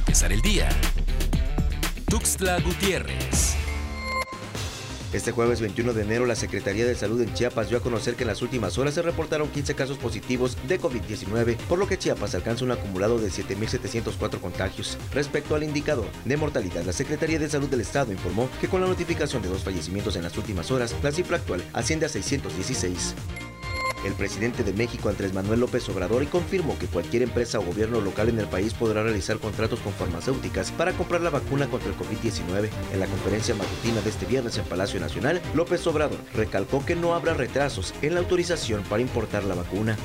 empezar el día. Tuxtla Gutiérrez. Este jueves 21 de enero, la Secretaría de Salud en Chiapas dio a conocer que en las últimas horas se reportaron 15 casos positivos de COVID-19, por lo que Chiapas alcanza un acumulado de 7.704 contagios. Respecto al indicador de mortalidad, la Secretaría de Salud del Estado informó que con la notificación de dos fallecimientos en las últimas horas, la cifra actual asciende a 616 el presidente de México, Andrés Manuel López Obrador, confirmó que cualquier empresa o gobierno local en el país podrá realizar contratos con farmacéuticas para comprar la vacuna contra el COVID-19. En la conferencia matutina de este viernes en Palacio Nacional, López Obrador recalcó que no habrá retrasos en la autorización para importar la vacuna.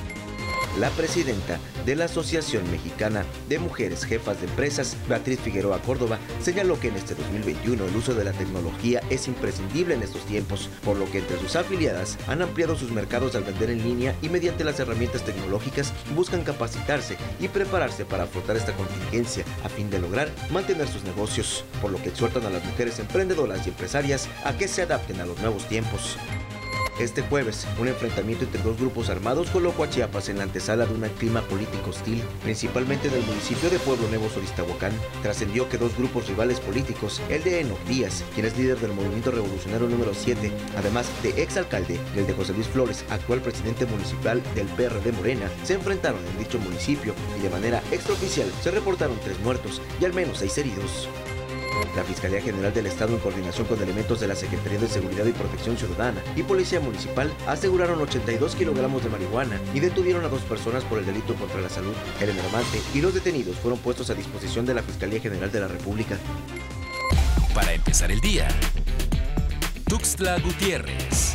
La presidenta de la Asociación Mexicana de Mujeres Jefas de Empresas, Beatriz Figueroa Córdoba, señaló que en este 2021 el uso de la tecnología es imprescindible en estos tiempos, por lo que entre sus afiliadas han ampliado sus mercados al vender en línea y mediante las herramientas tecnológicas buscan capacitarse y prepararse para afrontar esta contingencia a fin de lograr mantener sus negocios, por lo que exhortan a las mujeres emprendedoras y empresarias a que se adapten a los nuevos tiempos. Este jueves, un enfrentamiento entre dos grupos armados colocó a Chiapas en la antesala de un clima político hostil, principalmente en el municipio de Pueblo Nuevo Soristahuacán. Trascendió que dos grupos rivales políticos, el de Enoch Díaz, quien es líder del movimiento revolucionario número 7, además de exalcalde, y el de José Luis Flores, actual presidente municipal del PRD Morena, se enfrentaron en dicho municipio y de manera extraoficial se reportaron tres muertos y al menos seis heridos. La Fiscalía General del Estado, en coordinación con elementos de la Secretaría de Seguridad y Protección Ciudadana y Policía Municipal, aseguraron 82 kilogramos de marihuana y detuvieron a dos personas por el delito contra la salud. El enervante y los detenidos fueron puestos a disposición de la Fiscalía General de la República. Para empezar el día, Tuxtla Gutiérrez.